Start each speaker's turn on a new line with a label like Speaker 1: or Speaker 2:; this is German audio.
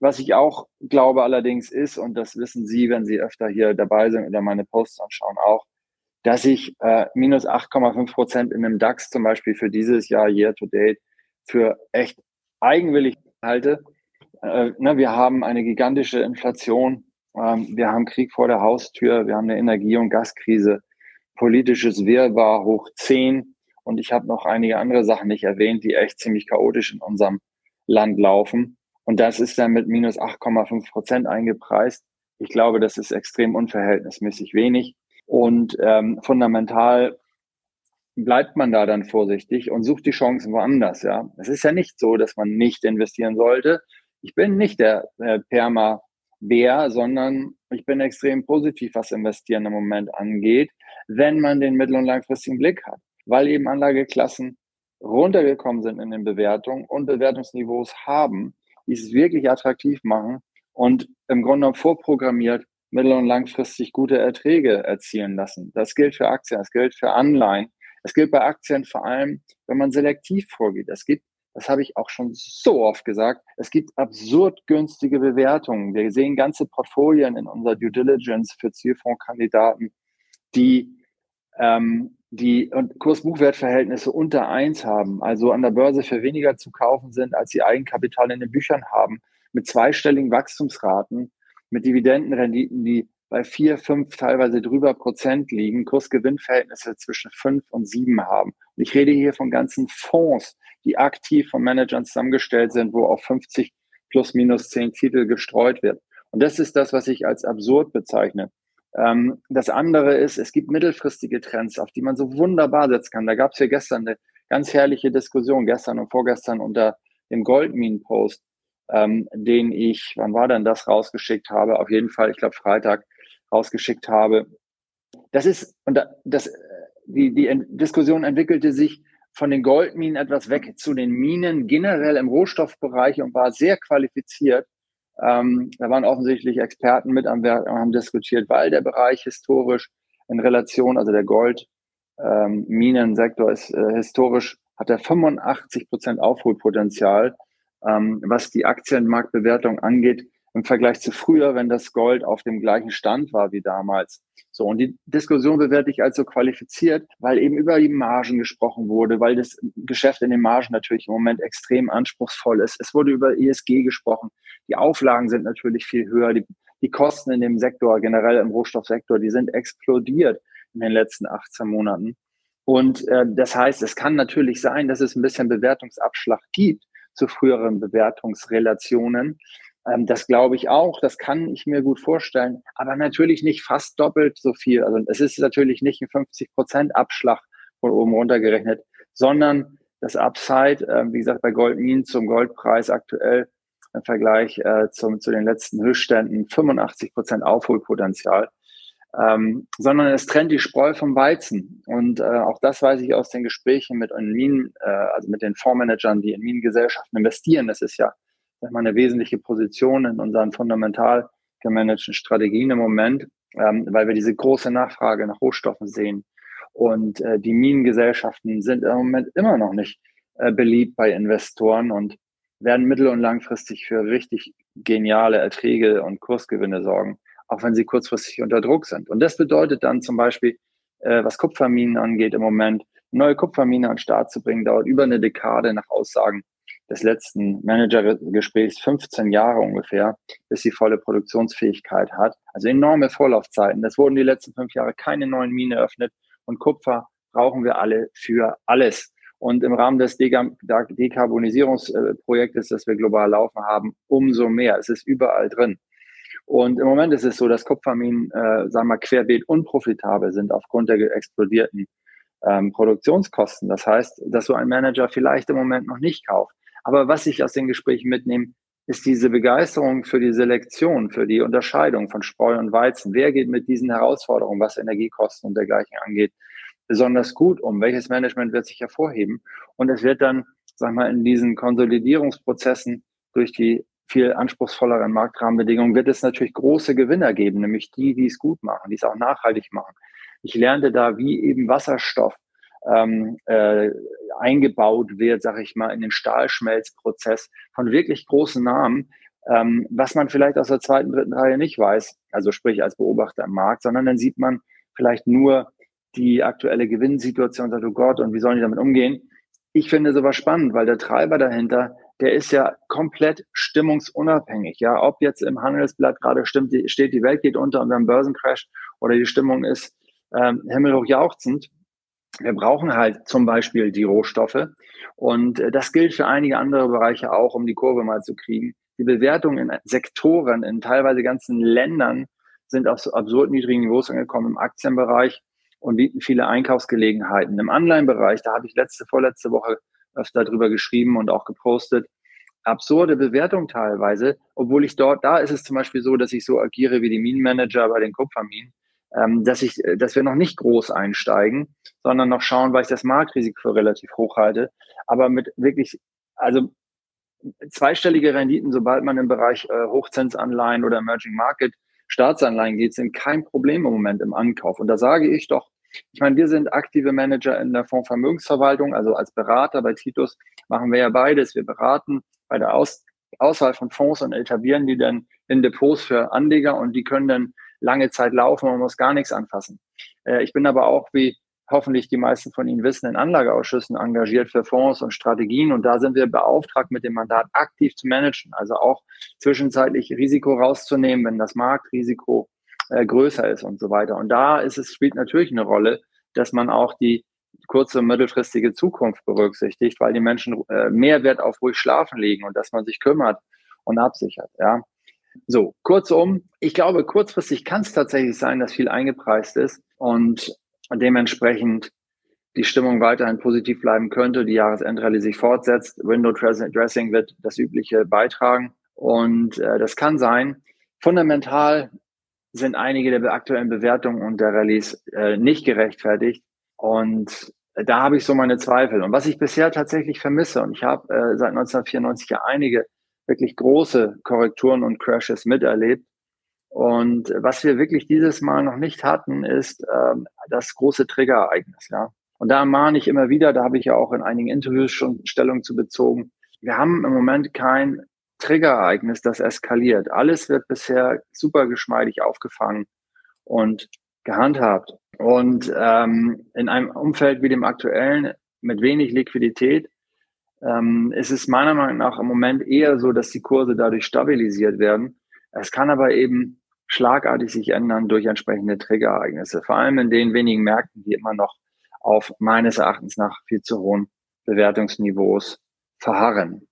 Speaker 1: was ich auch glaube allerdings ist, und das wissen Sie, wenn Sie öfter hier dabei sind oder meine Posts anschauen, auch, dass ich äh, minus 8,5 Prozent in dem DAX zum Beispiel für dieses Jahr year to date für echt eigenwillig halte. Äh, ne, wir haben eine gigantische Inflation, ähm, wir haben Krieg vor der Haustür, wir haben eine Energie- und Gaskrise, politisches Wirrwarr hoch 10 und ich habe noch einige andere Sachen nicht erwähnt, die echt ziemlich chaotisch in unserem Land laufen. Und das ist dann mit minus 8,5 Prozent eingepreist. Ich glaube, das ist extrem unverhältnismäßig wenig. Und ähm, fundamental bleibt man da dann vorsichtig und sucht die Chancen woanders. Ja, es ist ja nicht so, dass man nicht investieren sollte. Ich bin nicht der äh, Perma Bär, sondern ich bin extrem positiv, was Investieren im Moment angeht, wenn man den mittel- und langfristigen Blick hat, weil eben Anlageklassen runtergekommen sind in den Bewertungen und Bewertungsniveaus haben, die es wirklich attraktiv machen und im Grunde genommen vorprogrammiert mittel- und langfristig gute Erträge erzielen lassen. Das gilt für Aktien, das gilt für Anleihen. Es gilt bei Aktien vor allem, wenn man selektiv vorgeht. Es gibt, das habe ich auch schon so oft gesagt, es gibt absurd günstige Bewertungen. Wir sehen ganze Portfolien in unserer Due Diligence für Zielfondskandidaten, die ähm, die Kurs-Buchwert-Verhältnisse unter eins haben, also an der Börse für weniger zu kaufen sind, als sie Eigenkapital in den Büchern haben, mit zweistelligen Wachstumsraten mit Dividendenrenditen, die bei vier, fünf, teilweise drüber Prozent liegen, Kursgewinnverhältnisse zwischen fünf und sieben haben. Und ich rede hier von ganzen Fonds, die aktiv von Managern zusammengestellt sind, wo auf 50 plus minus zehn Titel gestreut wird. Und das ist das, was ich als absurd bezeichne. Ähm, das andere ist, es gibt mittelfristige Trends, auf die man so wunderbar setzen kann. Da gab es ja gestern eine ganz herrliche Diskussion, gestern und vorgestern unter dem Goldminen-Post ähm, den ich, wann war denn das, rausgeschickt habe? Auf jeden Fall, ich glaube Freitag rausgeschickt habe. Das ist, und das, die, die Diskussion entwickelte sich von den Goldminen etwas weg zu den Minen generell im Rohstoffbereich und war sehr qualifiziert. Ähm, da waren offensichtlich Experten mit am Werk und haben diskutiert, weil der Bereich historisch in Relation, also der Goldminensektor ähm, ist äh, historisch, hat er 85 Prozent Aufholpotenzial. Ähm, was die Aktienmarktbewertung angeht, im Vergleich zu früher, wenn das Gold auf dem gleichen Stand war wie damals. So, und die Diskussion bewerte ich als so qualifiziert, weil eben über die Margen gesprochen wurde, weil das Geschäft in den Margen natürlich im Moment extrem anspruchsvoll ist. Es wurde über ESG gesprochen. Die Auflagen sind natürlich viel höher. Die, die Kosten in dem Sektor, generell im Rohstoffsektor, die sind explodiert in den letzten 18 Monaten. Und äh, das heißt, es kann natürlich sein, dass es ein bisschen Bewertungsabschlag gibt zu früheren Bewertungsrelationen. Ähm, das glaube ich auch, das kann ich mir gut vorstellen, aber natürlich nicht fast doppelt so viel. Also es ist natürlich nicht ein 50 Prozent Abschlag von oben runter gerechnet, sondern das Upside, äh, wie gesagt, bei Goldminen zum Goldpreis aktuell im Vergleich äh, zum, zu den letzten Höchstständen 85 Prozent Aufholpotenzial ähm, sondern es trennt die Spreu vom Weizen. Und äh, auch das weiß ich aus den Gesprächen mit Minen, äh, also mit den Fondsmanagern, die in Minengesellschaften investieren. Das ist ja mal, eine wesentliche Position in unseren fundamental gemanagten Strategien im Moment, ähm, weil wir diese große Nachfrage nach Rohstoffen sehen. Und äh, die Minengesellschaften sind im Moment immer noch nicht äh, beliebt bei Investoren und werden mittel- und langfristig für richtig geniale Erträge und Kursgewinne sorgen auch wenn sie kurzfristig unter Druck sind. Und das bedeutet dann zum Beispiel, äh, was Kupferminen angeht im Moment, neue Kupfermine an den Start zu bringen, dauert über eine Dekade nach Aussagen des letzten Managergesprächs 15 Jahre ungefähr, bis sie volle Produktionsfähigkeit hat. Also enorme Vorlaufzeiten. Es wurden die letzten fünf Jahre keine neuen Minen eröffnet und Kupfer brauchen wir alle für alles. Und im Rahmen des Dekarbonisierungsprojektes, das wir global laufen haben, umso mehr. Es ist überall drin. Und im Moment ist es so, dass Kupferminen, äh, sagen wir querbeet unprofitabel sind aufgrund der explodierten ähm, Produktionskosten. Das heißt, dass so ein Manager vielleicht im Moment noch nicht kauft. Aber was ich aus den Gesprächen mitnehme, ist diese Begeisterung für die Selektion, für die Unterscheidung von Spreu und Weizen. Wer geht mit diesen Herausforderungen, was Energiekosten und dergleichen angeht, besonders gut um? Welches Management wird sich hervorheben? Und es wird dann, sag mal, in diesen Konsolidierungsprozessen durch die viel anspruchsvolleren Marktrahmenbedingungen wird es natürlich große Gewinner geben, nämlich die, die es gut machen, die es auch nachhaltig machen. Ich lernte da, wie eben Wasserstoff ähm, äh, eingebaut wird, sage ich mal, in den Stahlschmelzprozess von wirklich großen Namen. ähm, was man vielleicht aus der zweiten, dritten Reihe nicht weiß, also sprich als Beobachter im Markt, sondern dann sieht man vielleicht nur die aktuelle Gewinnsituation und sagt, oh Gott, und wie sollen die damit umgehen? Ich finde sowas spannend, weil der Treiber dahinter, der ist ja komplett stimmungsunabhängig. Ja, ob jetzt im Handelsblatt gerade stimmt, steht, die Welt geht unter und dann Börsencrash oder die Stimmung ist ähm, himmelhoch jauchzend. Wir brauchen halt zum Beispiel die Rohstoffe. Und äh, das gilt für einige andere Bereiche auch, um die Kurve mal zu kriegen. Die Bewertungen in Sektoren, in teilweise ganzen Ländern sind auf so absurd niedrigen Niveaus angekommen im Aktienbereich und bieten viele Einkaufsgelegenheiten. Im Anleihenbereich, da habe ich letzte, vorletzte Woche öfter drüber geschrieben und auch gepostet, absurde Bewertung teilweise, obwohl ich dort, da ist es zum Beispiel so, dass ich so agiere wie die Minenmanager bei den Kupferminen, ähm, dass ich, dass wir noch nicht groß einsteigen, sondern noch schauen, weil ich das Marktrisiko für relativ hoch halte, aber mit wirklich, also zweistellige Renditen, sobald man im Bereich äh, Hochzinsanleihen oder Emerging Market Staatsanleihen geht, sind kein Problem im Moment im Ankauf. Und da sage ich doch, ich meine, wir sind aktive Manager in der Fondsvermögensverwaltung, also als Berater bei Titus machen wir ja beides. Wir beraten bei der Aus Auswahl von Fonds und etablieren die dann in Depots für Anleger und die können dann lange Zeit laufen, man muss gar nichts anfassen. Äh, ich bin aber auch, wie hoffentlich die meisten von Ihnen wissen, in Anlageausschüssen engagiert für Fonds und Strategien. Und da sind wir beauftragt, mit dem Mandat aktiv zu managen, also auch zwischenzeitlich Risiko rauszunehmen, wenn das Marktrisiko äh, größer ist und so weiter. Und da ist es, spielt natürlich eine Rolle, dass man auch die kurze und mittelfristige Zukunft berücksichtigt, weil die Menschen äh, mehr Wert auf ruhig schlafen legen und dass man sich kümmert und absichert. Ja. So, kurzum, ich glaube, kurzfristig kann es tatsächlich sein, dass viel eingepreist ist und dementsprechend die Stimmung weiterhin positiv bleiben könnte, die Jahresendrallye sich fortsetzt. Window Dressing wird das Übliche beitragen und äh, das kann sein. Fundamental sind einige der aktuellen Bewertungen und der Rallyes äh, nicht gerechtfertigt und da habe ich so meine Zweifel. Und was ich bisher tatsächlich vermisse, und ich habe äh, seit 1994 ja einige wirklich große Korrekturen und Crashes miterlebt, und was wir wirklich dieses Mal noch nicht hatten, ist ähm, das große Triggerereignis. Ja. Und da mahne ich immer wieder, da habe ich ja auch in einigen Interviews schon Stellung zu bezogen. Wir haben im Moment kein Triggerereignis, das eskaliert. Alles wird bisher super geschmeidig aufgefangen und gehandhabt. Und ähm, in einem Umfeld wie dem aktuellen mit wenig Liquidität ähm, ist es meiner Meinung nach im Moment eher so, dass die Kurse dadurch stabilisiert werden. Es kann aber eben schlagartig sich ändern durch entsprechende Triggerereignisse, vor allem in den wenigen Märkten, die immer noch auf meines Erachtens nach viel zu hohen Bewertungsniveaus verharren.